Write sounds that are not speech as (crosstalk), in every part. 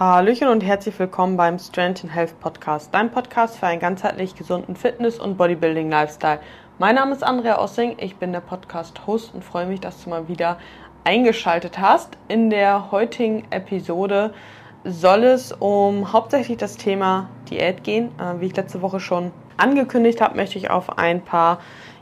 Hallöchen und herzlich willkommen beim Strength and Health Podcast, dein Podcast für einen ganzheitlich gesunden Fitness- und Bodybuilding-Lifestyle. Mein Name ist Andrea Ossing, ich bin der Podcast-Host und freue mich, dass du mal wieder eingeschaltet hast. In der heutigen Episode soll es um hauptsächlich das Thema Diät gehen. Äh, wie ich letzte Woche schon angekündigt habe, möchte ich auf ein paar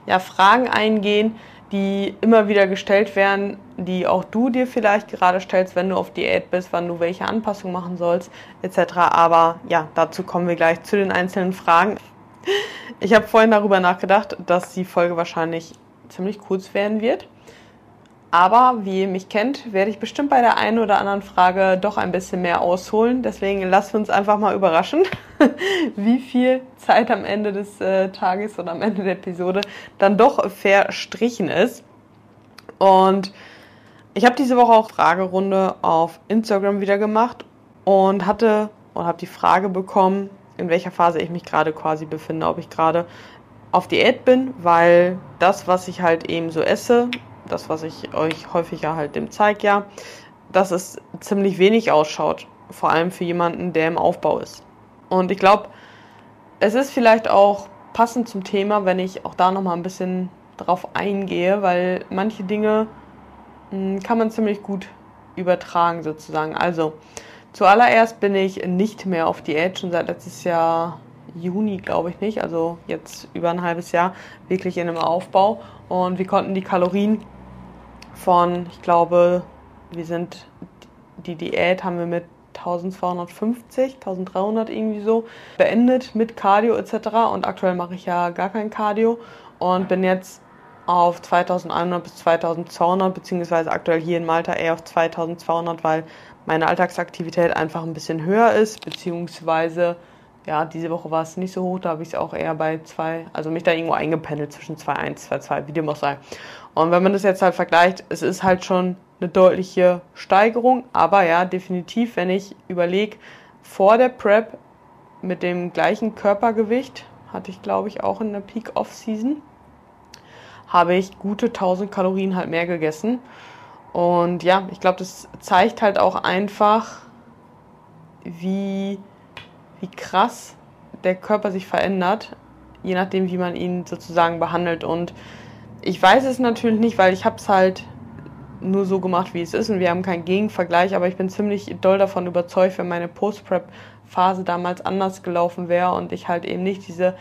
ja, Fragen eingehen, die immer wieder gestellt werden, die auch du dir vielleicht gerade stellst, wenn du auf Diät bist, wann du welche Anpassungen machen sollst, etc. Aber ja, dazu kommen wir gleich zu den einzelnen Fragen. Ich habe vorhin darüber nachgedacht, dass die Folge wahrscheinlich ziemlich kurz werden wird. Aber wie ihr mich kennt, werde ich bestimmt bei der einen oder anderen Frage doch ein bisschen mehr ausholen. Deswegen lasst uns einfach mal überraschen, (laughs) wie viel Zeit am Ende des äh, Tages oder am Ende der Episode dann doch verstrichen ist. Und ich habe diese Woche auch Fragerunde auf Instagram wieder gemacht und hatte und habe die Frage bekommen, in welcher Phase ich mich gerade quasi befinde, ob ich gerade auf Diät bin, weil das, was ich halt eben so esse, das, was ich euch häufiger halt dem zeige, ja, dass es ziemlich wenig ausschaut. Vor allem für jemanden, der im Aufbau ist. Und ich glaube, es ist vielleicht auch passend zum Thema, wenn ich auch da nochmal ein bisschen drauf eingehe, weil manche Dinge mh, hm, kann man ziemlich gut übertragen sozusagen. Also, zuallererst bin ich nicht mehr auf Diät, schon seit letztes Jahr Juni, glaube ich nicht, also jetzt über ein halbes Jahr wirklich in einem Aufbau. Und wir konnten die Kalorien von, ich glaube, wir sind, die Diät haben wir mit 1250, 1300 irgendwie so beendet mit Cardio etc. Und aktuell mache ich ja gar kein Cardio und bin jetzt auf 2100 bis 2200, beziehungsweise aktuell hier in Malta eher auf 2200, weil meine Alltagsaktivität einfach ein bisschen höher ist, beziehungsweise ja, diese Woche war es nicht so hoch, da habe ich es auch eher bei 2, also mich da irgendwo eingependelt zwischen 2,1, 2,2, wie dem auch sei. Und wenn man das jetzt halt vergleicht, es ist halt schon eine deutliche Steigerung, aber ja, definitiv, wenn ich überlege, vor der Prep mit dem gleichen Körpergewicht, hatte ich glaube ich auch in der Peak Off-Season, habe ich gute 1000 Kalorien halt mehr gegessen. Und ja, ich glaube, das zeigt halt auch einfach, wie wie krass der Körper sich verändert, je nachdem, wie man ihn sozusagen behandelt. Und ich weiß es natürlich nicht, weil ich habe es halt nur so gemacht, wie es ist und wir haben keinen Gegenvergleich, aber ich bin ziemlich doll davon überzeugt, wenn meine Post-Prep-Phase damals anders gelaufen wäre und ich halt eben nicht diese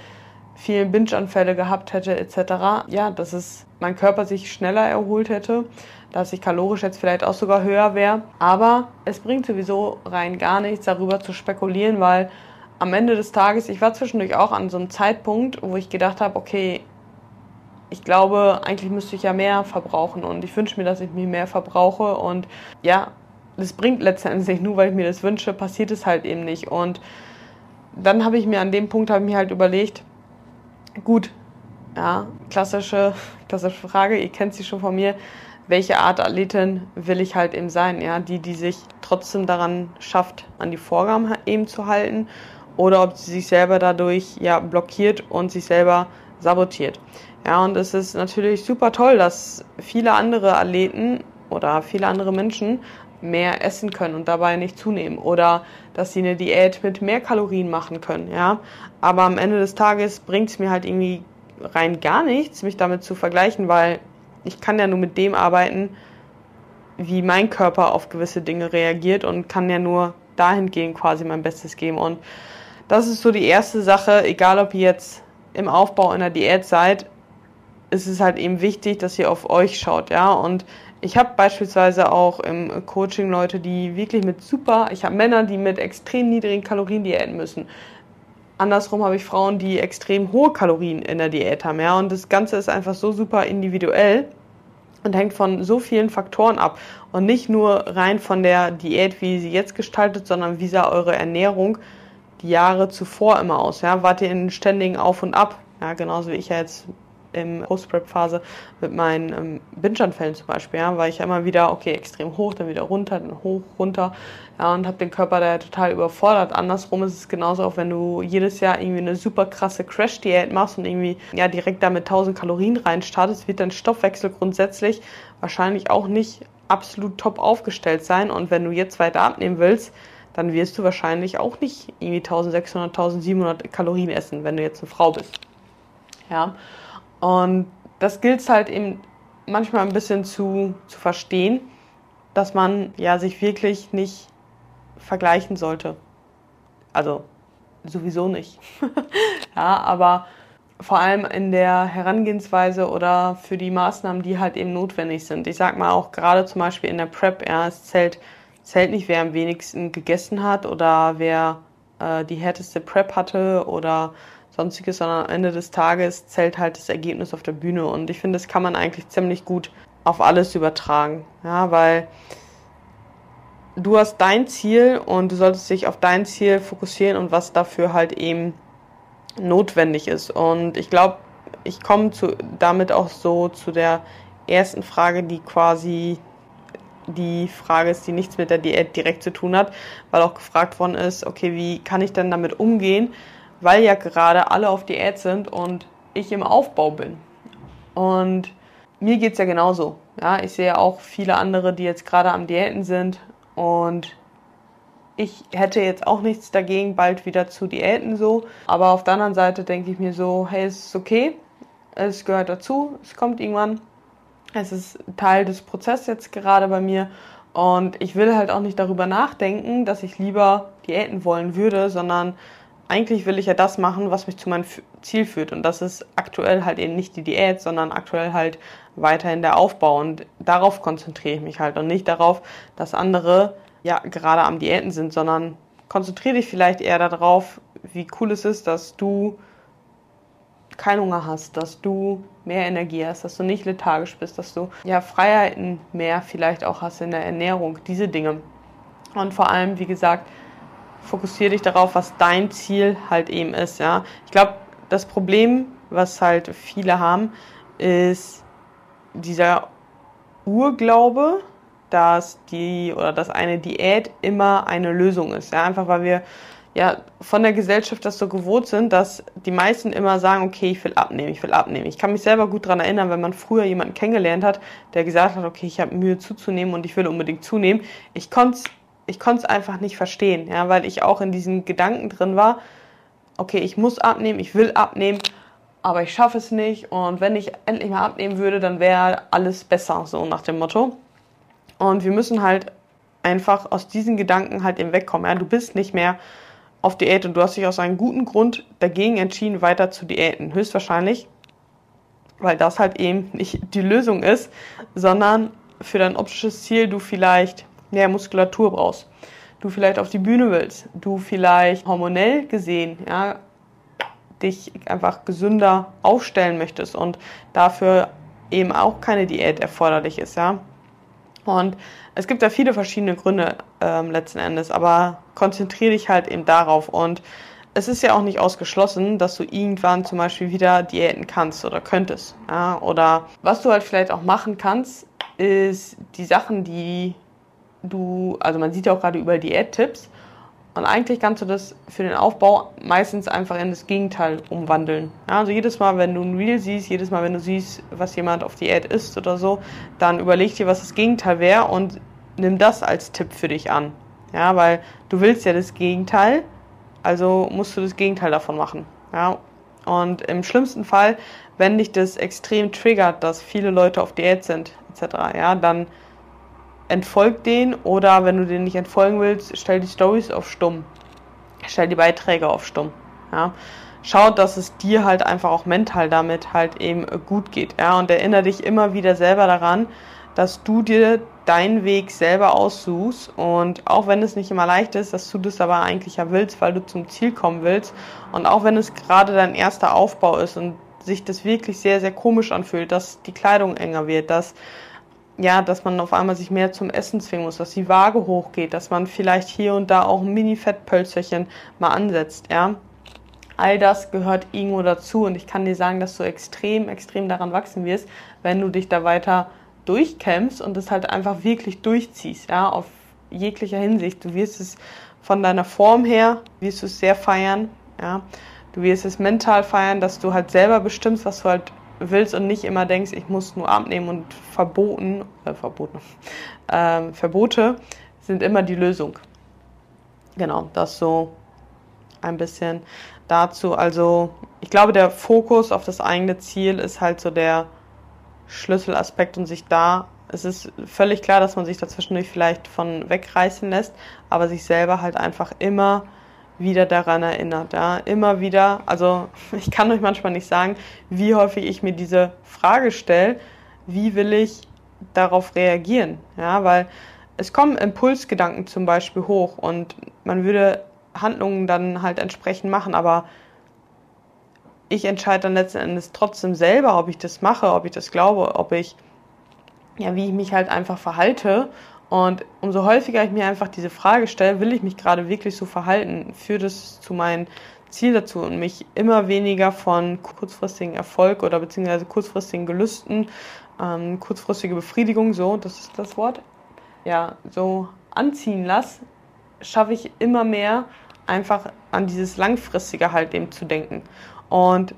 vielen Binge-Anfälle gehabt hätte etc., ja, dass es mein Körper sich schneller erholt hätte, dass ich kalorisch jetzt vielleicht auch sogar höher wäre. Aber es bringt sowieso rein gar nichts, darüber zu spekulieren, weil am Ende des Tages, ich war zwischendurch auch an so einem Zeitpunkt, wo ich gedacht habe, okay, ich glaube, eigentlich müsste ich ja mehr verbrauchen und ich wünsche mir, dass ich mir mehr verbrauche und ja, das bringt letztendlich nur, weil ich mir das wünsche, passiert es halt eben nicht und dann habe ich mir an dem Punkt habe ich mir halt überlegt, gut, ja, klassische, klassische Frage, ihr kennt sie schon von mir, welche Art Athletin will ich halt eben sein, ja, die, die sich trotzdem daran schafft, an die Vorgaben eben zu halten oder ob sie sich selber dadurch ja blockiert und sich selber sabotiert. Ja, und es ist natürlich super toll, dass viele andere Athleten oder viele andere Menschen mehr essen können und dabei nicht zunehmen oder dass sie eine Diät mit mehr Kalorien machen können, ja. Aber am Ende des Tages bringt es mir halt irgendwie rein gar nichts, mich damit zu vergleichen, weil ich kann ja nur mit dem arbeiten, wie mein Körper auf gewisse Dinge reagiert und kann ja nur dahingehend quasi mein Bestes geben und das ist so die erste Sache, egal ob jetzt im Aufbau in der Diät seid, ist es halt eben wichtig, dass ihr auf euch schaut, ja. Und ich habe beispielsweise auch im Coaching Leute, die wirklich mit super, ich habe Männer, die mit extrem niedrigen Kalorien diäten müssen. Andersrum habe ich Frauen, die extrem hohe Kalorien in der Diät haben, ja. Und das Ganze ist einfach so super individuell und hängt von so vielen Faktoren ab. Und nicht nur rein von der Diät, wie sie jetzt gestaltet, sondern wie sah eure Ernährung die Jahre zuvor immer aus? Ja? Wart ihr in ständigen Auf und Ab? Ja, genauso wie ich ja jetzt im Post-Prep-Phase mit meinen ähm, Binge-Anfällen zum Beispiel, ja, war ich ja immer wieder, okay, extrem hoch, dann wieder runter, dann hoch, runter, ja, und habe den Körper da total überfordert. Andersrum ist es genauso auch, wenn du jedes Jahr irgendwie eine super krasse Crash-Diät machst und irgendwie, ja, direkt da mit 1000 Kalorien reinstartest, wird dein Stoffwechsel grundsätzlich wahrscheinlich auch nicht absolut top aufgestellt sein und wenn du jetzt weiter abnehmen willst, dann wirst du wahrscheinlich auch nicht irgendwie 1600, 1700 Kalorien essen, wenn du jetzt eine Frau bist. Ja, und das gilt halt eben manchmal ein bisschen zu, zu verstehen, dass man ja sich wirklich nicht vergleichen sollte. Also sowieso nicht. (laughs) ja, aber vor allem in der Herangehensweise oder für die Maßnahmen, die halt eben notwendig sind. Ich sag mal auch gerade zum Beispiel in der Prep, ja, es zählt, zählt nicht, wer am wenigsten gegessen hat oder wer äh, die härteste Prep hatte oder sonstiges, sondern am Ende des Tages zählt halt das Ergebnis auf der Bühne. Und ich finde, das kann man eigentlich ziemlich gut auf alles übertragen. Ja, weil du hast dein Ziel und du solltest dich auf dein Ziel fokussieren und was dafür halt eben notwendig ist. Und ich glaube, ich komme damit auch so zu der ersten Frage, die quasi die Frage ist, die nichts mit der Diät direkt zu tun hat, weil auch gefragt worden ist, okay, wie kann ich denn damit umgehen, weil ja gerade alle auf Diät sind und ich im Aufbau bin. Und mir geht es ja genauso. Ja, ich sehe auch viele andere, die jetzt gerade am Diäten sind und ich hätte jetzt auch nichts dagegen, bald wieder zu Diäten so. Aber auf der anderen Seite denke ich mir so, hey, es ist okay, es gehört dazu, es kommt irgendwann. Es ist Teil des Prozesses jetzt gerade bei mir. Und ich will halt auch nicht darüber nachdenken, dass ich lieber Diäten wollen würde, sondern eigentlich will ich ja das machen, was mich zu meinem Ziel führt. Und das ist aktuell halt eben nicht die Diät, sondern aktuell halt weiterhin der Aufbau. Und darauf konzentriere ich mich halt und nicht darauf, dass andere ja gerade am Diäten sind, sondern konzentriere dich vielleicht eher darauf, wie cool es ist, dass du keinen Hunger hast, dass du mehr Energie hast, dass du nicht lethargisch bist, dass du ja Freiheiten mehr vielleicht auch hast in der Ernährung, diese Dinge. Und vor allem, wie gesagt, fokussiere dich darauf, was dein Ziel halt eben ist. Ja, ich glaube, das Problem, was halt viele haben, ist dieser Urglaube, dass die oder dass eine Diät immer eine Lösung ist. Ja, einfach weil wir ja von der Gesellschaft das so gewohnt sind, dass die meisten immer sagen, okay, ich will abnehmen, ich will abnehmen. Ich kann mich selber gut daran erinnern, wenn man früher jemanden kennengelernt hat, der gesagt hat, okay, ich habe Mühe zuzunehmen und ich will unbedingt zunehmen. Ich konnte ich konnte es einfach nicht verstehen, ja, weil ich auch in diesen Gedanken drin war, okay, ich muss abnehmen, ich will abnehmen, aber ich schaffe es nicht und wenn ich endlich mal abnehmen würde, dann wäre alles besser, so nach dem Motto. Und wir müssen halt einfach aus diesen Gedanken halt eben wegkommen. Ja? Du bist nicht mehr auf Diät und du hast dich aus einem guten Grund dagegen entschieden, weiter zu diäten. Höchstwahrscheinlich, weil das halt eben nicht die Lösung ist, sondern für dein optisches Ziel du vielleicht mehr Muskulatur brauchst, du vielleicht auf die Bühne willst, du vielleicht hormonell gesehen, ja, dich einfach gesünder aufstellen möchtest und dafür eben auch keine Diät erforderlich ist, ja. Und es gibt da viele verschiedene Gründe ähm, letzten Endes, aber konzentriere dich halt eben darauf. Und es ist ja auch nicht ausgeschlossen, dass du irgendwann zum Beispiel wieder Diäten kannst oder könntest. Ja? Oder was du halt vielleicht auch machen kannst, ist die Sachen, die du, also man sieht ja auch gerade über Diät-Tipps, und eigentlich kannst du das für den Aufbau meistens einfach in das Gegenteil umwandeln. Ja, also jedes Mal, wenn du ein Reel siehst, jedes Mal, wenn du siehst, was jemand auf Diät isst oder so, dann überleg dir, was das Gegenteil wäre und nimm das als Tipp für dich an. Ja, weil du willst ja das Gegenteil, also musst du das Gegenteil davon machen. Ja, und im schlimmsten Fall, wenn dich das extrem triggert, dass viele Leute auf Diät sind, etc., ja, dann entfolg den oder wenn du den nicht entfolgen willst, stell die Stories auf stumm. Stell die Beiträge auf stumm. Ja. Schau, dass es dir halt einfach auch mental damit halt eben gut geht. Ja, und erinnere dich immer wieder selber daran, dass du dir deinen Weg selber aussuchst und auch wenn es nicht immer leicht ist, dass du das aber eigentlich ja willst, weil du zum Ziel kommen willst und auch wenn es gerade dein erster Aufbau ist und sich das wirklich sehr, sehr komisch anfühlt, dass die Kleidung enger wird, dass ja, dass man auf einmal sich mehr zum Essen zwingen muss, dass die Waage hochgeht, dass man vielleicht hier und da auch ein Mini-Fettpölzerchen mal ansetzt, ja. All das gehört irgendwo dazu und ich kann dir sagen, dass du extrem, extrem daran wachsen wirst, wenn du dich da weiter durchkämpfst und es halt einfach wirklich durchziehst, ja, auf jeglicher Hinsicht. Du wirst es von deiner Form her, wirst du es sehr feiern, ja. Du wirst es mental feiern, dass du halt selber bestimmst, was du halt willst und nicht immer denkst, ich muss nur abnehmen und verboten, äh, verboten, äh, Verbote sind immer die Lösung. genau, das so ein bisschen dazu. Also ich glaube, der Fokus auf das eigene Ziel ist halt so der Schlüsselaspekt und sich da, es ist völlig klar, dass man sich dazwischendurch vielleicht von wegreißen lässt, aber sich selber halt einfach immer wieder daran erinnert. Ja? Immer wieder, also (laughs) ich kann euch manchmal nicht sagen, wie häufig ich mir diese Frage stelle, wie will ich darauf reagieren? Ja, weil es kommen Impulsgedanken zum Beispiel hoch und man würde Handlungen dann halt entsprechend machen, aber ich entscheide dann letzten Endes trotzdem selber, ob ich das mache, ob ich das glaube, ob ich, ja, wie ich mich halt einfach verhalte. Und umso häufiger ich mir einfach diese Frage stelle, will ich mich gerade wirklich so verhalten, führt es zu meinem Ziel dazu und mich immer weniger von kurzfristigen Erfolg oder beziehungsweise kurzfristigen Gelüsten, ähm, kurzfristige Befriedigung, so, das ist das Wort, ja, so anziehen lasse, schaffe ich immer mehr einfach an dieses Langfristige halt eben zu denken. Und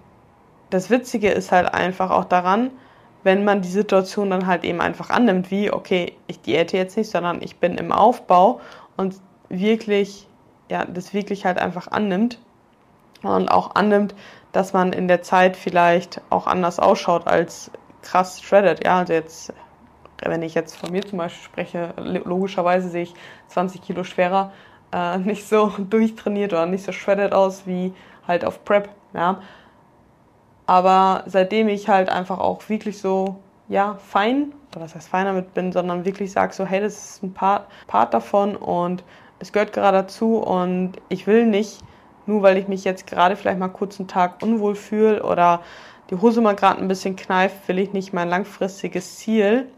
das Witzige ist halt einfach auch daran, wenn man die Situation dann halt eben einfach annimmt, wie, okay, ich diäte jetzt nicht, sondern ich bin im Aufbau und wirklich, ja, das wirklich halt einfach annimmt und auch annimmt, dass man in der Zeit vielleicht auch anders ausschaut als krass shredded. Ja, also jetzt, wenn ich jetzt von mir zum Beispiel spreche, logischerweise sehe ich 20 Kilo schwerer, äh, (laughs) nicht so durchtrainiert oder nicht so shredded aus wie halt auf Prep. Ja. Aber seitdem ich halt einfach auch wirklich so, ja, fein, oder was heißt fein damit bin, sondern wirklich sage so, hey, das ist ein Part, Part davon und es gehört gerade dazu und ich will nicht, nur weil ich mich jetzt gerade vielleicht mal kurz einen Tag unwohl fühle oder die Hose mal gerade ein bisschen kneift, will ich nicht mein langfristiges Ziel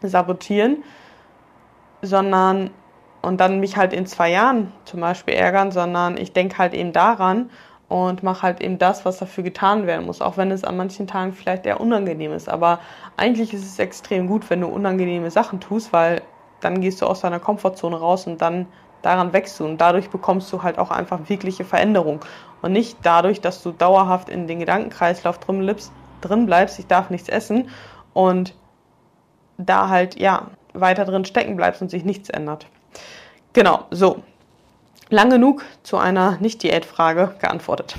sabotieren, sondern und dann mich halt in zwei Jahren zum Beispiel ärgern, sondern ich denke halt eben daran und mache halt eben das, was dafür getan werden muss, auch wenn es an manchen Tagen vielleicht eher unangenehm ist. Aber eigentlich ist es extrem gut, wenn du unangenehme Sachen tust, weil dann gehst du aus deiner Komfortzone raus und dann daran wächst du und dadurch bekommst du halt auch einfach wirkliche Veränderung und nicht dadurch, dass du dauerhaft in den Gedankenkreislauf drin bleibst, drin bleibst ich darf nichts essen und da halt ja weiter drin stecken bleibst und sich nichts ändert. Genau, so lang genug zu einer Nicht-Diät-Frage geantwortet.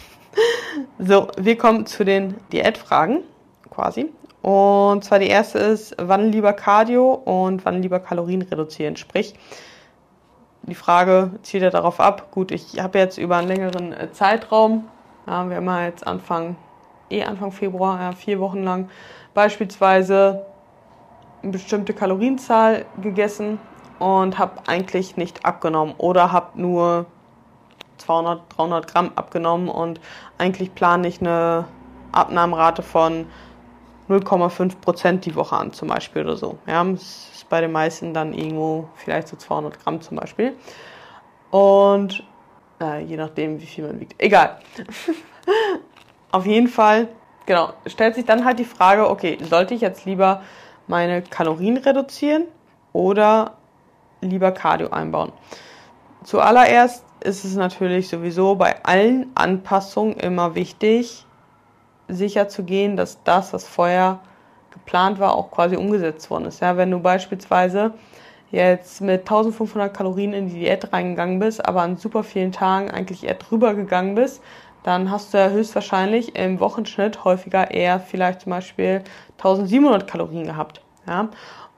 So, wir kommen zu den Diätfragen quasi. Und zwar die erste ist, wann lieber Cardio und wann lieber Kalorien reduzieren? Sprich, die Frage zielt ja darauf ab, gut, ich habe jetzt über einen längeren äh, Zeitraum, ja, wir haben ja jetzt Anfang, eh Anfang Februar, ja, vier Wochen lang beispielsweise eine bestimmte Kalorienzahl gegessen und habe eigentlich nicht abgenommen oder habe nur 200, 300 Gramm abgenommen und eigentlich plane ich eine Abnahmerate von 0,5 Prozent die Woche an zum Beispiel oder so. Ja, das ist bei den meisten dann irgendwo vielleicht so 200 Gramm zum Beispiel. Und äh, je nachdem, wie viel man wiegt. Egal. (laughs) Auf jeden Fall, genau, stellt sich dann halt die Frage, okay, sollte ich jetzt lieber meine Kalorien reduzieren oder lieber Cardio einbauen. Zuallererst ist es natürlich sowieso bei allen Anpassungen immer wichtig, sicher zu gehen, dass das, was vorher geplant war, auch quasi umgesetzt worden ist. Ja, wenn du beispielsweise jetzt mit 1500 Kalorien in die Diät reingegangen bist, aber an super vielen Tagen eigentlich eher drüber gegangen bist, dann hast du ja höchstwahrscheinlich im Wochenschnitt häufiger eher vielleicht zum Beispiel 1700 Kalorien gehabt. Ja?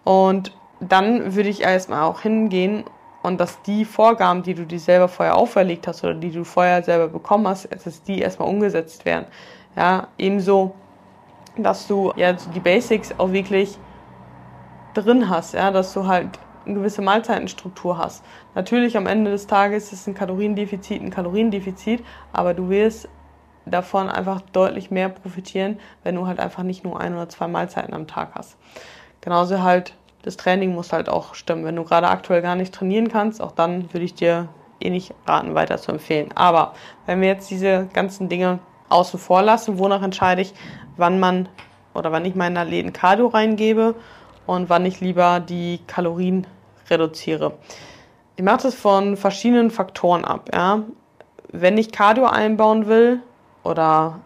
Und dann würde ich erstmal auch hingehen und dass die Vorgaben, die du dir selber vorher auferlegt hast oder die du vorher selber bekommen hast, dass die erstmal umgesetzt werden. Ja, ebenso, dass du ja die Basics auch wirklich drin hast, ja, dass du halt eine gewisse Mahlzeitenstruktur hast. Natürlich am Ende des Tages ist ein Kaloriendefizit ein Kaloriendefizit, aber du wirst davon einfach deutlich mehr profitieren, wenn du halt einfach nicht nur ein oder zwei Mahlzeiten am Tag hast. Genauso halt das Training muss halt auch stimmen. Wenn du gerade aktuell gar nicht trainieren kannst, auch dann würde ich dir eh nicht raten, weiter zu empfehlen. Aber wenn wir jetzt diese ganzen Dinge außen vor lassen, wonach entscheide ich, wann man oder wann ich meinen Athleten Cardio reingebe und wann ich lieber die Kalorien reduziere. Ich mache das von verschiedenen Faktoren ab. Ja. Wenn ich Cardio einbauen will oder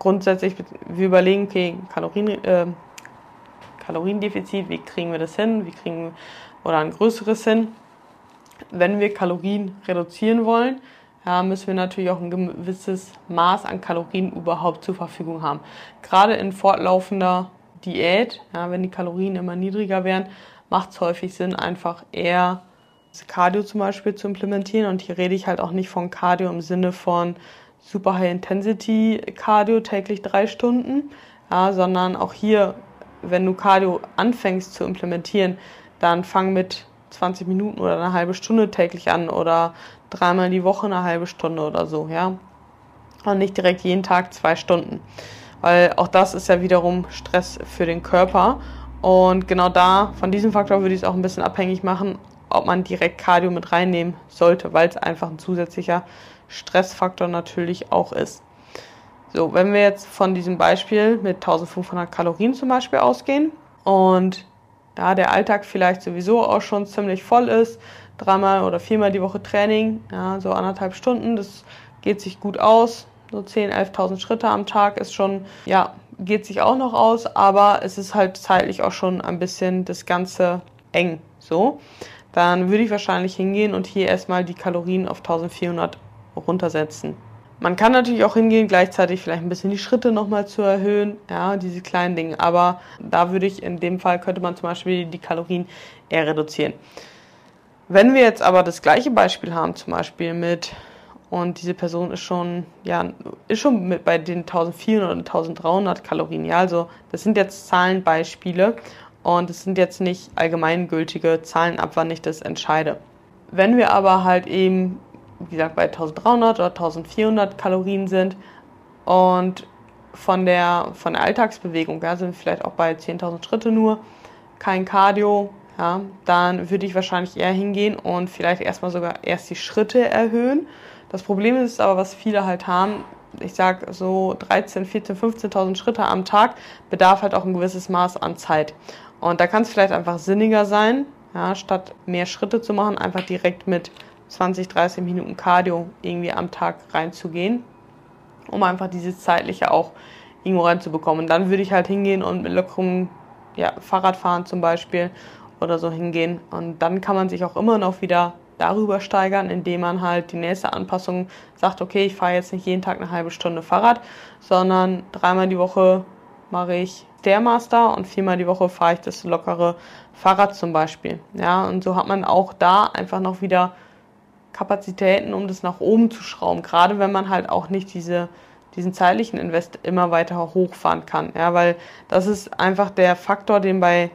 grundsätzlich wir überlegen, okay, Kalorien, äh, Kaloriendefizit, wie kriegen wir das hin, wie kriegen oder ein größeres hin, wenn wir Kalorien reduzieren wollen, ja, müssen wir natürlich auch ein gewisses Maß an Kalorien überhaupt zur Verfügung haben. Gerade in fortlaufender Diät, ja, wenn die Kalorien immer niedriger werden, macht es häufig Sinn, einfach eher Cardio zum Beispiel zu implementieren. Und hier rede ich halt auch nicht von Cardio im Sinne von super High Intensity Cardio täglich drei Stunden, ja, sondern auch hier, wenn du Cardio anfängst zu implementieren, dann fang mit 20 Minuten oder eine halbe Stunde täglich an oder dreimal die Woche eine halbe Stunde oder so, ja. Und nicht direkt jeden Tag zwei Stunden. Weil auch das ist ja wiederum Stress für den Körper. Und genau da, von diesem Faktor würde ich es auch ein bisschen abhängig machen, ob man direkt Cardio mit reinnehmen sollte, weil es einfach ein zusätzlicher Stressfaktor natürlich auch ist. So, wenn wir jetzt von diesem Beispiel mit 1500 Kalorien zum Beispiel ausgehen und ja, der Alltag vielleicht sowieso auch schon ziemlich voll ist, dreimal oder viermal die Woche Training, ja, so anderthalb Stunden, das geht sich gut aus. So 10.000, 11.000 Schritte am Tag ist schon, ja, geht sich auch noch aus, aber es ist halt zeitlich auch schon ein bisschen das Ganze eng, so. Dann würde ich wahrscheinlich hingehen und hier erstmal die Kalorien auf 1400 runtersetzen. Man kann natürlich auch hingehen, gleichzeitig vielleicht ein bisschen die Schritte nochmal zu erhöhen, ja, diese kleinen Dinge. Aber da würde ich in dem Fall könnte man zum Beispiel die Kalorien eher reduzieren. Wenn wir jetzt aber das gleiche Beispiel haben, zum Beispiel mit, und diese Person ist schon, ja, ist schon mit bei den 1400 oder 1300 Kalorien, ja, also das sind jetzt Zahlenbeispiele und es sind jetzt nicht allgemeingültige Zahlen ab, wann ich das entscheide. Wenn wir aber halt eben wie gesagt, bei 1300 oder 1400 Kalorien sind und von der, von der Alltagsbewegung, ja, sind vielleicht auch bei 10.000 Schritte nur, kein Cardio, ja, dann würde ich wahrscheinlich eher hingehen und vielleicht erstmal sogar erst die Schritte erhöhen. Das Problem ist aber, was viele halt haben, ich sag so 13, 14, 15.000 Schritte am Tag bedarf halt auch ein gewisses Maß an Zeit. Und da kann es vielleicht einfach sinniger sein, ja, statt mehr Schritte zu machen, einfach direkt mit 20, 30 Minuten Cardio irgendwie am Tag reinzugehen, um einfach dieses zeitliche auch irgendwo reinzubekommen. Und dann würde ich halt hingehen und mit lockerem ja, Fahrradfahren zum Beispiel oder so hingehen. Und dann kann man sich auch immer noch wieder darüber steigern, indem man halt die nächste Anpassung sagt, okay, ich fahre jetzt nicht jeden Tag eine halbe Stunde Fahrrad, sondern dreimal die Woche mache ich Stairmaster und viermal die Woche fahre ich das lockere Fahrrad zum Beispiel. Ja, und so hat man auch da einfach noch wieder Kapazitäten, um das nach oben zu schrauben. Gerade wenn man halt auch nicht diese, diesen zeitlichen Invest immer weiter hochfahren kann. Ja, weil das ist einfach der Faktor, den bei,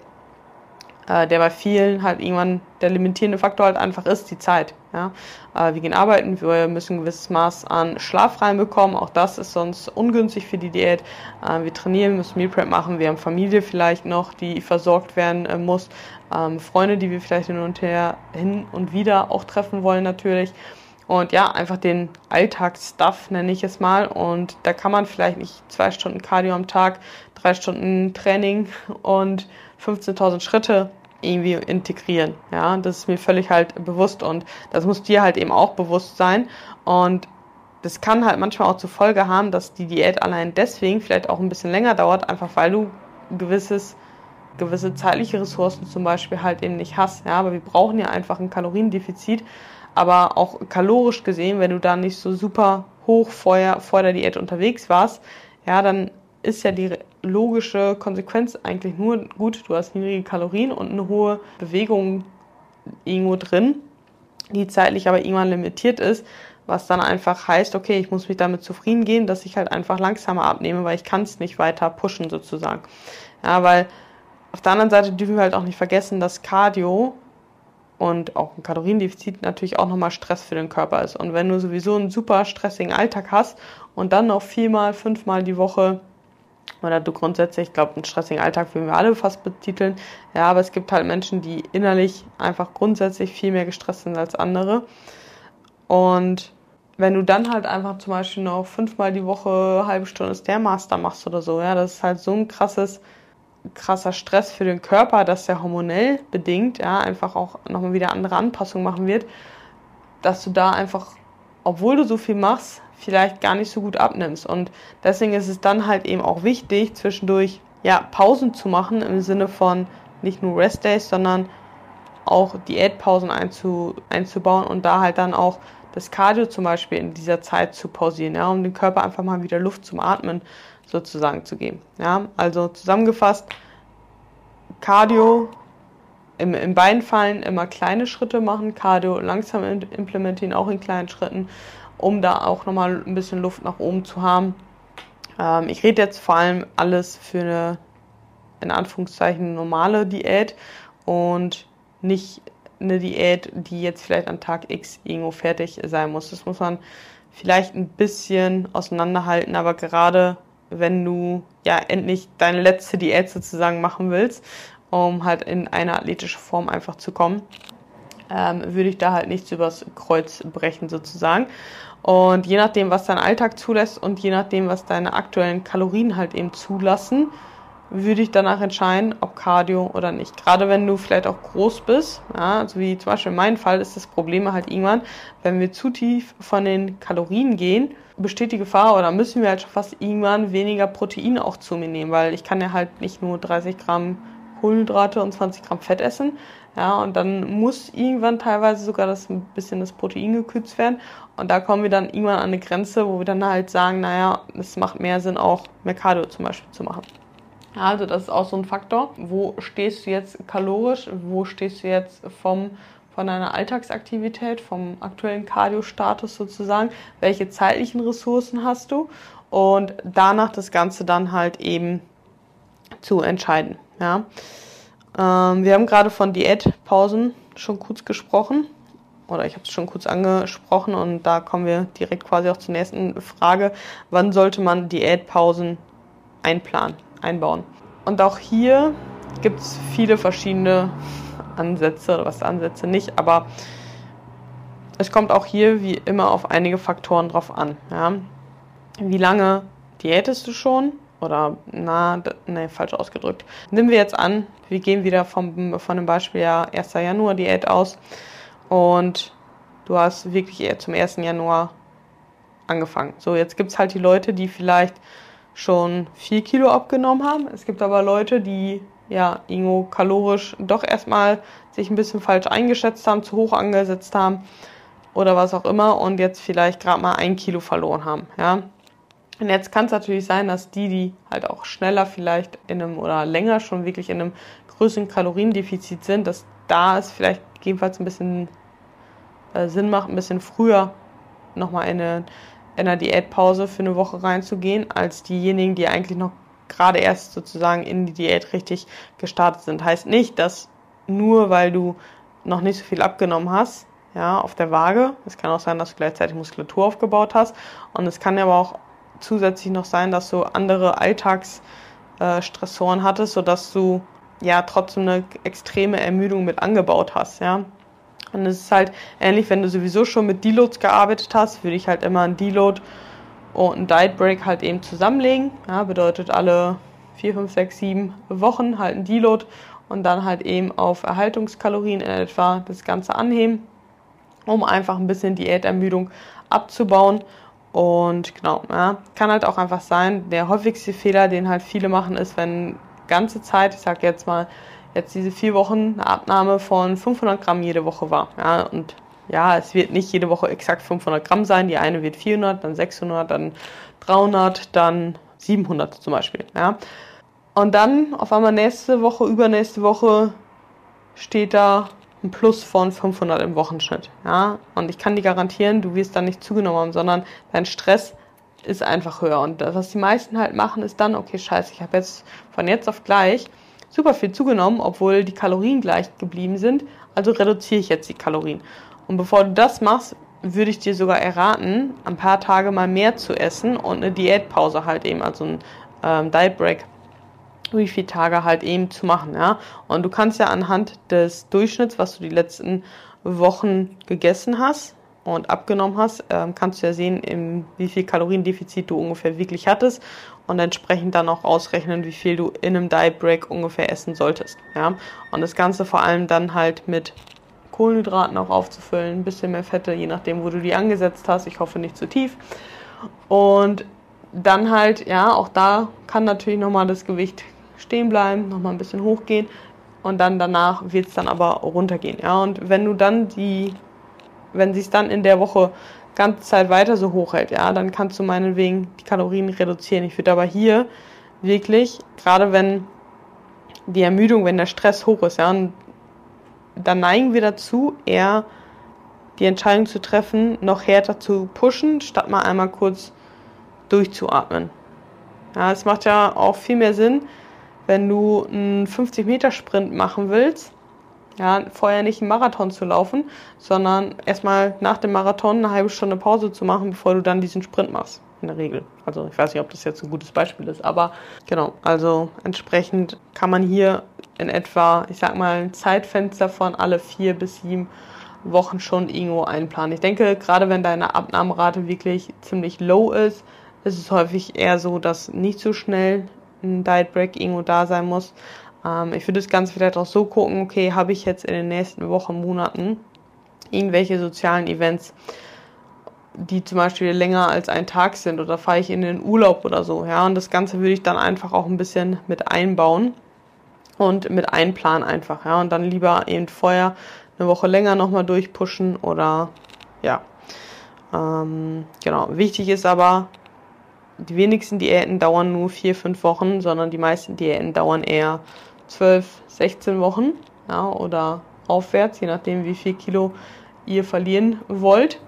äh, der bei vielen halt irgendwann der limitierende Faktor halt einfach ist, die Zeit. Ja, äh, wir gehen arbeiten, wir müssen ein gewisses Maß an Schlaf reinbekommen. Auch das ist sonst ungünstig für die Diät. Äh, wir trainieren, müssen Meal Prep machen. Wir haben Familie vielleicht noch, die versorgt werden äh, muss ähm, Freunde, die wir vielleicht hin und her, hin und wieder auch treffen wollen natürlich. Und ja, einfach den Alltagsstuff nenne ich es mal. Und da kann man vielleicht nicht zwei Stunden Cardio am Tag, drei Stunden Training und 15.000 Schritte irgendwie integrieren. Ja, das ist mir völlig halt bewusst und das muss dir halt eben auch bewusst sein. Und das kann halt manchmal auch zur Folge haben, dass die Diät allein deswegen vielleicht auch ein bisschen länger dauert, einfach weil du ein gewisses gewisse zeitliche Ressourcen zum Beispiel halt eben nicht hast. Ja, aber wir brauchen ja einfach ein Kaloriendefizit. Aber auch kalorisch gesehen, wenn du da nicht so super hoch vor, vor der Diät unterwegs warst, ja, dann ist ja die logische Konsequenz eigentlich nur gut, du hast niedrige Kalorien und eine hohe Bewegung irgendwo drin, die zeitlich aber irgendwann limitiert ist, was dann einfach heißt, okay, ich muss mich damit zufrieden gehen, dass ich halt einfach langsamer abnehme, weil ich kann es nicht weiter pushen sozusagen. Ja, weil auf der anderen Seite dürfen wir halt auch nicht vergessen, dass Cardio und auch ein Kaloriendefizit natürlich auch nochmal Stress für den Körper ist. Und wenn du sowieso einen super stressigen Alltag hast und dann noch viermal, fünfmal die Woche oder du grundsätzlich, ich glaube, einen stressigen Alltag würden wir alle fast betiteln. Ja, aber es gibt halt Menschen, die innerlich einfach grundsätzlich viel mehr gestresst sind als andere. Und wenn du dann halt einfach zum Beispiel noch fünfmal die Woche halbe Stunde Stairmaster machst oder so, ja, das ist halt so ein krasses krasser Stress für den Körper, dass der hormonell bedingt, ja, einfach auch nochmal wieder andere Anpassungen machen wird, dass du da einfach, obwohl du so viel machst, vielleicht gar nicht so gut abnimmst. Und deswegen ist es dann halt eben auch wichtig, zwischendurch ja, Pausen zu machen im Sinne von nicht nur Rest Days, sondern auch Diätpausen einzu, einzubauen und da halt dann auch das Cardio zum Beispiel in dieser Zeit zu pausieren, ja, um dem Körper einfach mal wieder Luft zum Atmen sozusagen zu geben. Ja, also zusammengefasst, Cardio im, in beiden Fallen immer kleine Schritte machen, Cardio langsam implementieren, auch in kleinen Schritten, um da auch nochmal ein bisschen Luft nach oben zu haben. Ähm, ich rede jetzt vor allem alles für eine, in Anführungszeichen, normale Diät und nicht eine Diät, die jetzt vielleicht an Tag X irgendwo fertig sein muss. Das muss man vielleicht ein bisschen auseinanderhalten, aber gerade wenn du ja endlich deine letzte Diät sozusagen machen willst, um halt in eine athletische Form einfach zu kommen, ähm, würde ich da halt nichts übers Kreuz brechen sozusagen. Und je nachdem, was dein Alltag zulässt und je nachdem, was deine aktuellen Kalorien halt eben zulassen, würde ich danach entscheiden, ob Cardio oder nicht. Gerade wenn du vielleicht auch groß bist, ja, also wie zum Beispiel in meinem Fall ist das Problem halt irgendwann, wenn wir zu tief von den Kalorien gehen, besteht die Gefahr oder müssen wir halt schon fast irgendwann weniger Protein auch zu mir nehmen, weil ich kann ja halt nicht nur 30 Gramm Kohlenhydrate und 20 Gramm Fett essen. Ja, und dann muss irgendwann teilweise sogar das ein bisschen das Protein gekürzt werden. Und da kommen wir dann irgendwann an eine Grenze, wo wir dann halt sagen, naja, es macht mehr Sinn, auch mehr Cardio zum Beispiel zu machen. Also das ist auch so ein Faktor. Wo stehst du jetzt kalorisch? Wo stehst du jetzt vom, von deiner Alltagsaktivität, vom aktuellen Cardio-Status sozusagen? Welche zeitlichen Ressourcen hast du? Und danach das Ganze dann halt eben zu entscheiden. Ja. Ähm, wir haben gerade von Diätpausen schon kurz gesprochen. Oder ich habe es schon kurz angesprochen und da kommen wir direkt quasi auch zur nächsten Frage. Wann sollte man Diätpausen einplanen? einbauen. Und auch hier gibt es viele verschiedene Ansätze, oder was Ansätze nicht, aber es kommt auch hier wie immer auf einige Faktoren drauf an. Ja. Wie lange diätest du schon? Oder, na, ne, falsch ausgedrückt. Nehmen wir jetzt an, wir gehen wieder vom, von dem Beispiel ja 1. Januar Diät aus und du hast wirklich eher zum 1. Januar angefangen. So, jetzt gibt es halt die Leute, die vielleicht schon 4 Kilo abgenommen haben. Es gibt aber Leute, die ja irgendwo kalorisch doch erstmal sich ein bisschen falsch eingeschätzt haben, zu hoch angesetzt haben oder was auch immer und jetzt vielleicht gerade mal ein Kilo verloren haben. Ja. Und jetzt kann es natürlich sein, dass die, die halt auch schneller vielleicht in einem oder länger schon wirklich in einem größeren Kaloriendefizit sind, dass da es vielleicht gegebenenfalls ein bisschen äh, Sinn macht, ein bisschen früher nochmal in eine in einer Diätpause für eine Woche reinzugehen, als diejenigen, die eigentlich noch gerade erst sozusagen in die Diät richtig gestartet sind. Heißt nicht, dass nur weil du noch nicht so viel abgenommen hast, ja, auf der Waage, es kann auch sein, dass du gleichzeitig Muskulatur aufgebaut hast und es kann aber auch zusätzlich noch sein, dass du andere Alltagsstressoren äh, hattest, sodass du ja trotzdem eine extreme Ermüdung mit angebaut hast, ja. Und es ist halt ähnlich, wenn du sowieso schon mit Deloads gearbeitet hast, würde ich halt immer ein Deload und ein Diet Break halt eben zusammenlegen. Ja, bedeutet alle 4, 5, 6, 7 Wochen halt ein Deload und dann halt eben auf Erhaltungskalorien in etwa das Ganze anheben, um einfach ein bisschen Diätermüdung abzubauen. Und genau, ja, kann halt auch einfach sein, der häufigste Fehler, den halt viele machen, ist, wenn ganze Zeit, ich sag jetzt mal jetzt diese vier Wochen eine Abnahme von 500 Gramm jede Woche war. Ja, und ja, es wird nicht jede Woche exakt 500 Gramm sein. Die eine wird 400, dann 600, dann 300, dann 700 zum Beispiel. Ja. Und dann auf einmal nächste Woche, übernächste Woche steht da ein Plus von 500 im Wochenschnitt. Ja. Und ich kann dir garantieren, du wirst dann nicht zugenommen haben, sondern dein Stress ist einfach höher. Und das, was die meisten halt machen, ist dann, okay, scheiße, ich habe jetzt von jetzt auf gleich super viel zugenommen, obwohl die Kalorien gleich geblieben sind. Also reduziere ich jetzt die Kalorien. Und bevor du das machst, würde ich dir sogar erraten, ein paar Tage mal mehr zu essen und eine Diätpause halt eben, also ein ähm, Diet wie viele Tage halt eben zu machen, ja. Und du kannst ja anhand des Durchschnitts, was du die letzten Wochen gegessen hast, und abgenommen hast, ähm, kannst du ja sehen, im, wie viel Kaloriendefizit du ungefähr wirklich hattest und entsprechend dann auch ausrechnen, wie viel du in einem Diet Break ungefähr essen solltest. Ja? Und das Ganze vor allem dann halt mit Kohlenhydraten auch aufzufüllen, ein bisschen mehr Fette, je nachdem, wo du die angesetzt hast. Ich hoffe nicht zu tief. Und dann halt, ja, auch da kann natürlich nochmal das Gewicht stehen bleiben, nochmal ein bisschen hochgehen. und dann danach wird es dann aber runtergehen. Ja, und wenn du dann die, wenn sich dann in der Woche ganze Zeit weiter so hoch hält, ja, dann kannst du meinetwegen die Kalorien reduzieren. Ich würde aber hier wirklich, gerade wenn die Ermüdung, wenn der Stress hoch ist, ja, und dann neigen wir dazu, eher die Entscheidung zu treffen, noch härter zu pushen, statt mal einmal kurz durchzuatmen. Ja, es macht ja auch viel mehr Sinn, wenn du einen 50-Meter-Sprint machen willst, ja, vorher nicht einen Marathon zu laufen, sondern erstmal nach dem Marathon eine halbe Stunde Pause zu machen, bevor du dann diesen Sprint machst. In der Regel. Also ich weiß nicht, ob das jetzt ein gutes Beispiel ist, aber genau, also entsprechend kann man hier in etwa, ich sag mal, ein Zeitfenster von alle vier bis sieben Wochen schon irgendwo einplanen. Ich denke, gerade wenn deine Abnahmerate wirklich ziemlich low ist, ist es häufig eher so, dass nicht so schnell ein Diet Break irgendwo da sein muss. Ähm, ich würde das Ganze vielleicht auch so gucken, okay, habe ich jetzt in den nächsten Wochen, Monaten irgendwelche sozialen Events, die zum Beispiel länger als ein Tag sind oder fahre ich in den Urlaub oder so, ja, und das Ganze würde ich dann einfach auch ein bisschen mit einbauen und mit einplanen einfach, ja, und dann lieber eben vorher eine Woche länger nochmal durchpushen oder ja. Ähm, genau. Wichtig ist aber, die wenigsten Diäten dauern nur vier, fünf Wochen, sondern die meisten Diäten dauern eher 12, 16 Wochen ja, oder aufwärts, je nachdem, wie viel Kilo ihr verlieren wollt.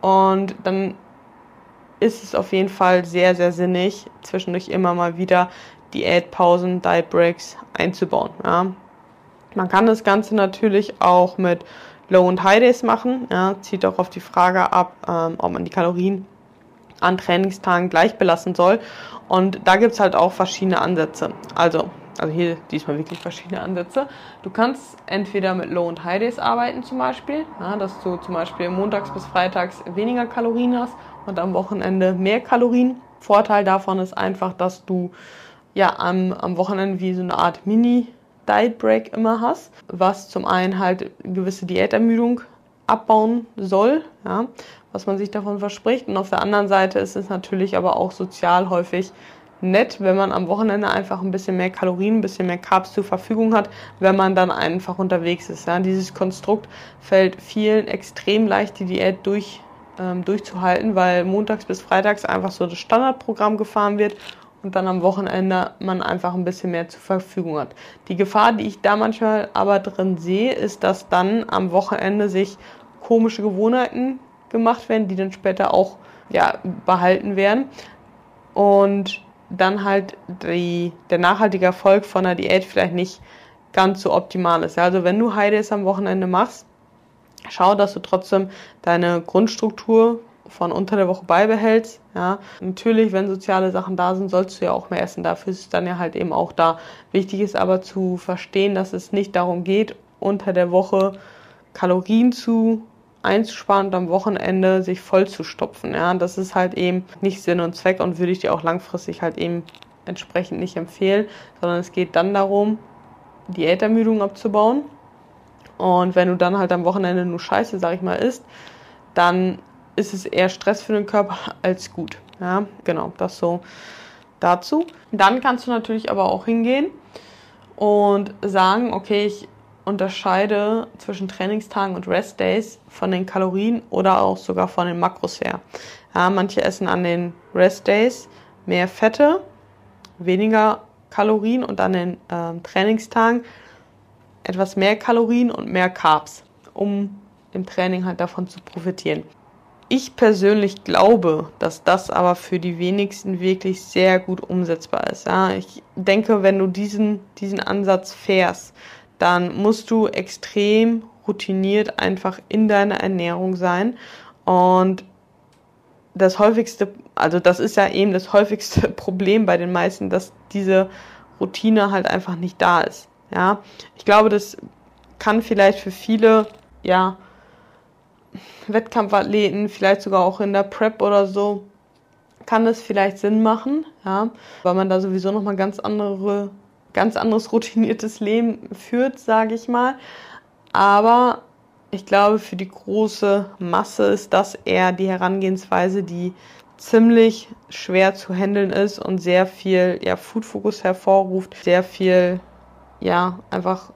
Und dann ist es auf jeden Fall sehr, sehr sinnig, zwischendurch immer mal wieder Diätpausen, Diet Breaks einzubauen. Ja. Man kann das Ganze natürlich auch mit Low- und High-Days machen. Ja, zieht auch auf die Frage ab, ähm, ob man die Kalorien an Trainingstagen gleich belassen soll. Und da gibt es halt auch verschiedene Ansätze. Also, also hier diesmal wirklich verschiedene Ansätze. Du kannst entweder mit Low- und High-Days arbeiten zum Beispiel, ja, dass du zum Beispiel montags bis freitags weniger Kalorien hast und am Wochenende mehr Kalorien. Vorteil davon ist einfach, dass du ja am, am Wochenende wie so eine Art Mini- Diet Break immer hast, was zum einen halt gewisse Diätermüdung abbauen soll, ja, was man sich davon verspricht. Und auf der anderen Seite ist es natürlich aber auch sozial häufig nett, wenn man am Wochenende einfach ein bisschen mehr Kalorien, ein bisschen mehr Carbs zur Verfügung hat, wenn man dann einfach unterwegs ist. Ja. Dieses Konstrukt fällt vielen extrem leicht, die Diät durch, ähm, durchzuhalten, weil montags bis freitags einfach so das Standardprogramm gefahren wird und dann am Wochenende man einfach ein bisschen mehr zur Verfügung hat. Die Gefahr, die ich da manchmal aber drin sehe, ist, dass dann am Wochenende sich komische Gewohnheiten gemacht werden, die dann später auch ja, behalten werden und dann halt die, der nachhaltige Erfolg von der Diät vielleicht nicht ganz so optimal ist. Also wenn du Heides am Wochenende machst, schau, dass du trotzdem deine Grundstruktur von unter der Woche beibehältst. Ja. Natürlich, wenn soziale Sachen da sind, sollst du ja auch mehr essen. Dafür ist es dann ja halt eben auch da. Wichtig ist aber zu verstehen, dass es nicht darum geht, unter der Woche Kalorien zu einzusparen und am Wochenende sich voll zu stopfen. Ja. Das ist halt eben nicht Sinn und Zweck und würde ich dir auch langfristig halt eben entsprechend nicht empfehlen, sondern es geht dann darum, Diätermüdung abzubauen. Und wenn du dann halt am Wochenende nur Scheiße, sag ich mal, isst, dann ist es eher Stress für den Körper (laughs) als gut. Ja, genau, das so dazu. Dann kannst du natürlich aber auch hingehen und sagen, okay, ich unterscheide zwischen Trainingstagen und Restdays von den Kalorien oder auch sogar von den Makros her. Ja, manche essen an den Restdays mehr Fette, weniger Kalorien und an den äh, Trainingstagen etwas mehr Kalorien und mehr Carbs, um im Training halt davon zu profitieren. Ich persönlich glaube, dass das aber für die wenigsten wirklich sehr gut umsetzbar ist. Ja, ich denke, wenn du diesen, diesen Ansatz fährst, dann musst du extrem routiniert einfach in deiner Ernährung sein. Und das häufigste, also das ist ja eben das häufigste (laughs) Problem bei den meisten, dass diese Routine halt einfach nicht da ist. Ja, ich glaube, das kann vielleicht für viele, ja, Wettkampfathleten, vielleicht sogar auch in der Prep oder so, kann es vielleicht Sinn machen, ja, weil man da sowieso nochmal ganz andere, ganz anderes routiniertes Leben führt, sage ich mal. Aber ich glaube, für die große Masse ist das eher die Herangehensweise, die ziemlich schwer zu handeln ist und sehr viel ja, Food-Fokus hervorruft, sehr viel ja, einfach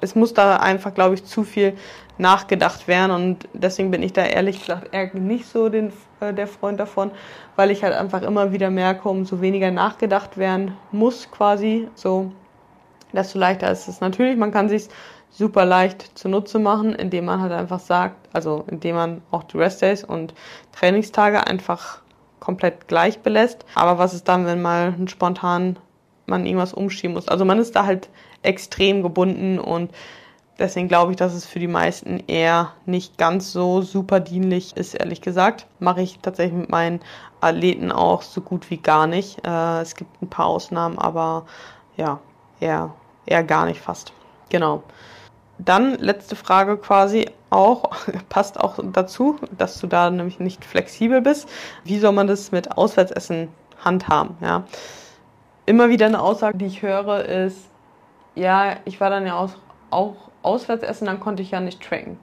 es muss da einfach, glaube ich, zu viel nachgedacht werden und deswegen bin ich da ehrlich gesagt eher nicht so den, äh, der Freund davon, weil ich halt einfach immer wieder merke, umso weniger nachgedacht werden muss quasi, so desto leichter ist es natürlich. Man kann sich super leicht zunutze machen, indem man halt einfach sagt, also indem man auch die Restdays und Trainingstage einfach komplett gleich belässt. Aber was ist dann, wenn mal spontan man irgendwas umschieben muss? Also man ist da halt extrem gebunden und deswegen glaube ich, dass es für die meisten eher nicht ganz so super dienlich ist, ehrlich gesagt. Mache ich tatsächlich mit meinen Athleten auch so gut wie gar nicht. Äh, es gibt ein paar Ausnahmen, aber ja, eher, eher gar nicht fast. Genau. Dann letzte Frage quasi auch, (laughs) passt auch dazu, dass du da nämlich nicht flexibel bist. Wie soll man das mit Auswärtsessen handhaben? Ja? Immer wieder eine Aussage, die ich höre, ist, ja, ich war dann ja auch, auch auswärts essen, dann konnte ich ja nicht tracken.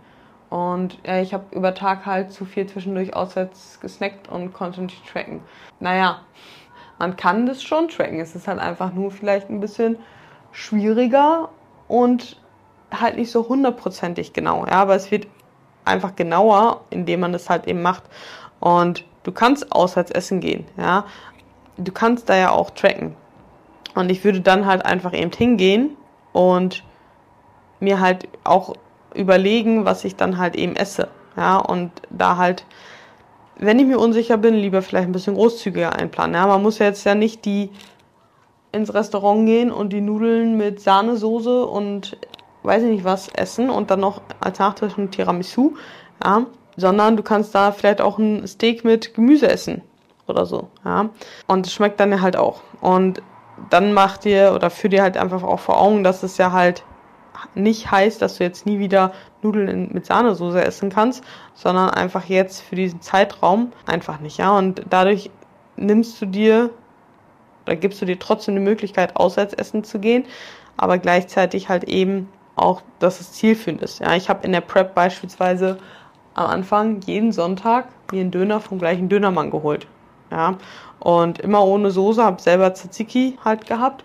Und ja, ich habe über Tag halt zu viel zwischendurch auswärts gesnackt und konnte nicht tracken. Naja, man kann das schon tracken. Es ist halt einfach nur vielleicht ein bisschen schwieriger und halt nicht so hundertprozentig genau. Ja, aber es wird einfach genauer, indem man das halt eben macht. Und du kannst auswärts essen gehen. Ja, du kannst da ja auch tracken. Und ich würde dann halt einfach eben hingehen und mir halt auch überlegen, was ich dann halt eben esse. Ja, und da halt, wenn ich mir unsicher bin, lieber vielleicht ein bisschen großzügiger einplanen. Ja, man muss ja jetzt ja nicht die ins Restaurant gehen und die Nudeln mit Sahnesoße und weiß ich nicht was essen und dann noch als Nachtisch ein Tiramisu, ja, sondern du kannst da vielleicht auch ein Steak mit Gemüse essen oder so, ja. Und es schmeckt dann ja halt auch. Und dann macht dir oder führ dir halt einfach auch vor Augen, dass es ja halt nicht heißt, dass du jetzt nie wieder Nudeln mit Sahnesoße essen kannst, sondern einfach jetzt für diesen Zeitraum einfach nicht, ja. Und dadurch nimmst du dir oder gibst du dir trotzdem die Möglichkeit, auswärts essen zu gehen, aber gleichzeitig halt eben auch, dass es zielführend ist. Ja, ich habe in der Prep beispielsweise am Anfang jeden Sonntag mir einen Döner vom gleichen Dönermann geholt. Ja, und immer ohne Soße, habe selber Tzatziki halt gehabt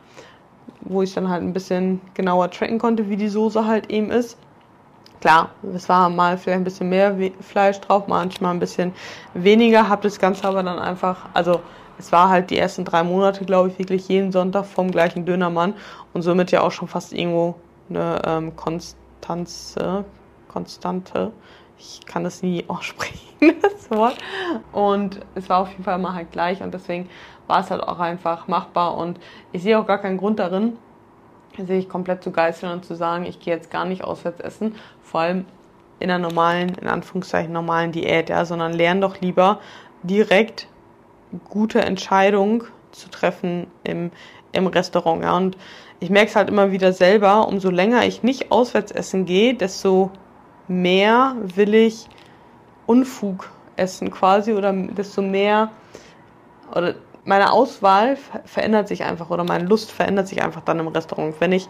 wo ich dann halt ein bisschen genauer tracken konnte, wie die Soße halt eben ist. Klar, es war mal vielleicht ein bisschen mehr Fleisch drauf, manchmal ein bisschen weniger, habe das Ganze aber dann einfach, also es war halt die ersten drei Monate, glaube ich, wirklich jeden Sonntag vom gleichen Dönermann und somit ja auch schon fast irgendwo eine ähm, Konstanze, Konstante. Ich kann das nie (laughs) aussprechen, das Wort. Und es war auf jeden Fall immer halt gleich und deswegen war es halt auch einfach machbar und ich sehe auch gar keinen Grund darin, sich komplett zu geißeln und zu sagen, ich gehe jetzt gar nicht auswärts essen, vor allem in einer normalen, in Anführungszeichen normalen Diät, ja, sondern lern doch lieber direkt gute Entscheidungen zu treffen im, im Restaurant, ja, und ich merke es halt immer wieder selber, umso länger ich nicht auswärts essen gehe, desto mehr will ich Unfug essen quasi oder desto mehr oder meine Auswahl verändert sich einfach oder meine Lust verändert sich einfach dann im Restaurant. Wenn ich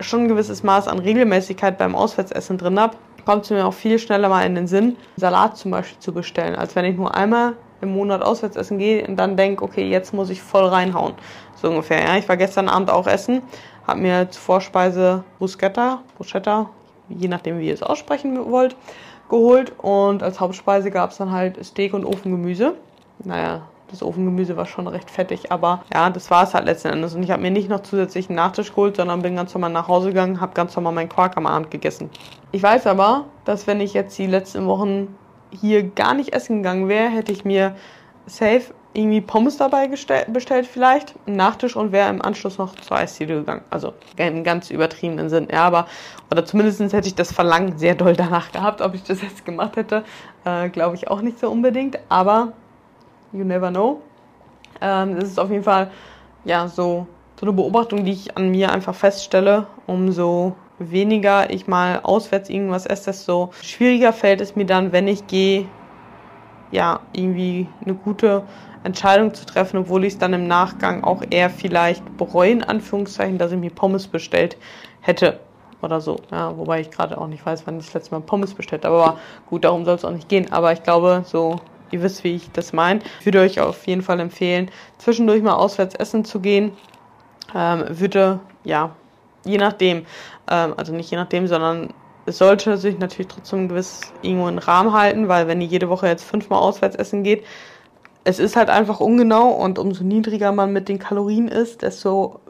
schon ein gewisses Maß an Regelmäßigkeit beim Auswärtsessen drin habe, kommt es mir auch viel schneller mal in den Sinn, Salat zum Beispiel zu bestellen, als wenn ich nur einmal im Monat Auswärtsessen gehe und dann denke, okay, jetzt muss ich voll reinhauen. So ungefähr. Ja, ich war gestern Abend auch essen, habe mir zur Vorspeise Bruschetta, Bruschetta, je nachdem wie ihr es aussprechen wollt, geholt und als Hauptspeise gab es dann halt Steak und Ofengemüse. Naja, das Ofengemüse war schon recht fettig, aber ja, das war es halt letzten Endes. Und ich habe mir nicht noch zusätzlichen Nachtisch geholt, sondern bin ganz normal nach Hause gegangen, habe ganz normal meinen Quark am Abend gegessen. Ich weiß aber, dass wenn ich jetzt die letzten Wochen hier gar nicht essen gegangen wäre, hätte ich mir safe irgendwie Pommes dabei bestellt vielleicht, einen Nachtisch und wäre im Anschluss noch zur Eisdiele gegangen. Also im ganz übertriebenen Sinn. Ja, aber, oder zumindest hätte ich das Verlangen sehr doll danach gehabt. Ob ich das jetzt gemacht hätte, äh, glaube ich auch nicht so unbedingt. Aber you never know. Ähm, ist auf jeden Fall ja so, so eine Beobachtung, die ich an mir einfach feststelle. Umso weniger ich mal auswärts irgendwas esse, desto schwieriger fällt es mir dann, wenn ich gehe, ja, irgendwie eine gute Entscheidung zu treffen, obwohl ich es dann im Nachgang auch eher vielleicht bereue, in Anführungszeichen, dass ich mir Pommes bestellt hätte oder so. Ja, wobei ich gerade auch nicht weiß, wann ich das letzte Mal Pommes bestellt habe. Aber gut, darum soll es auch nicht gehen. Aber ich glaube, so ihr wisst, wie ich das meine. Ich würde euch auf jeden Fall empfehlen, zwischendurch mal auswärts essen zu gehen. Ähm, würde, ja, je nachdem, ähm, also nicht je nachdem, sondern es sollte sich natürlich trotzdem gewiss irgendwo einen Rahmen halten, weil wenn ihr jede Woche jetzt fünfmal auswärts essen geht, es ist halt einfach ungenau und umso niedriger man mit den Kalorien ist, desto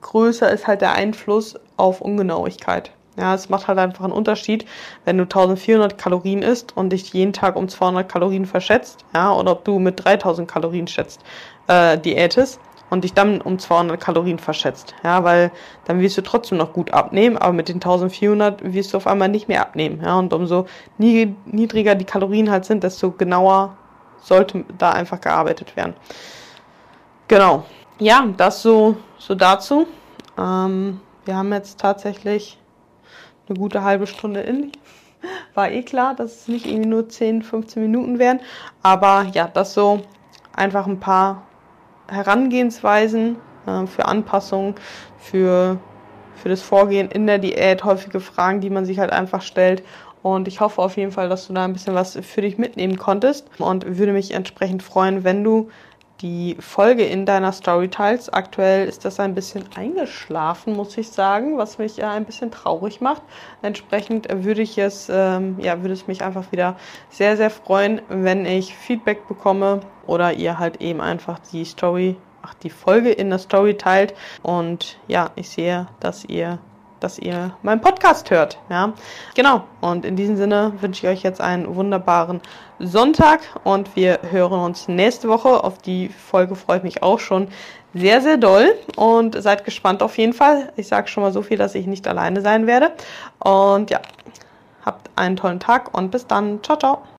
größer ist halt der Einfluss auf Ungenauigkeit. Ja, es macht halt einfach einen Unterschied, wenn du 1400 Kalorien isst und dich jeden Tag um 200 Kalorien verschätzt, ja, oder ob du mit 3000 Kalorien schätzt, äh, diätest und dich dann um 200 Kalorien verschätzt, ja, weil dann wirst du trotzdem noch gut abnehmen, aber mit den 1400 wirst du auf einmal nicht mehr abnehmen, ja, und umso niedriger die Kalorien halt sind, desto genauer sollte da einfach gearbeitet werden. Genau. Ja, das so, so dazu. Ähm, wir haben jetzt tatsächlich eine gute halbe Stunde in. (laughs) War eh klar, dass es nicht irgendwie nur 10, 15 Minuten wären. Aber ja, das so einfach ein paar Herangehensweisen äh, für Anpassungen, für, für das Vorgehen in der Diät, häufige Fragen, die man sich halt einfach stellt. Und ich hoffe auf jeden Fall, dass du da ein bisschen was für dich mitnehmen konntest und würde mich entsprechend freuen, wenn du die Folge in deiner Story teilst. Aktuell ist das ein bisschen eingeschlafen, muss ich sagen, was mich ja ein bisschen traurig macht. Entsprechend würde ich es, ähm, ja, würde es mich einfach wieder sehr, sehr freuen, wenn ich Feedback bekomme oder ihr halt eben einfach die Story, ach, die Folge in der Story teilt. Und ja, ich sehe, dass ihr dass ihr meinen Podcast hört. Ja, genau. Und in diesem Sinne wünsche ich euch jetzt einen wunderbaren Sonntag und wir hören uns nächste Woche. Auf die Folge freue ich mich auch schon sehr, sehr doll und seid gespannt auf jeden Fall. Ich sage schon mal so viel, dass ich nicht alleine sein werde. Und ja, habt einen tollen Tag und bis dann. Ciao, ciao.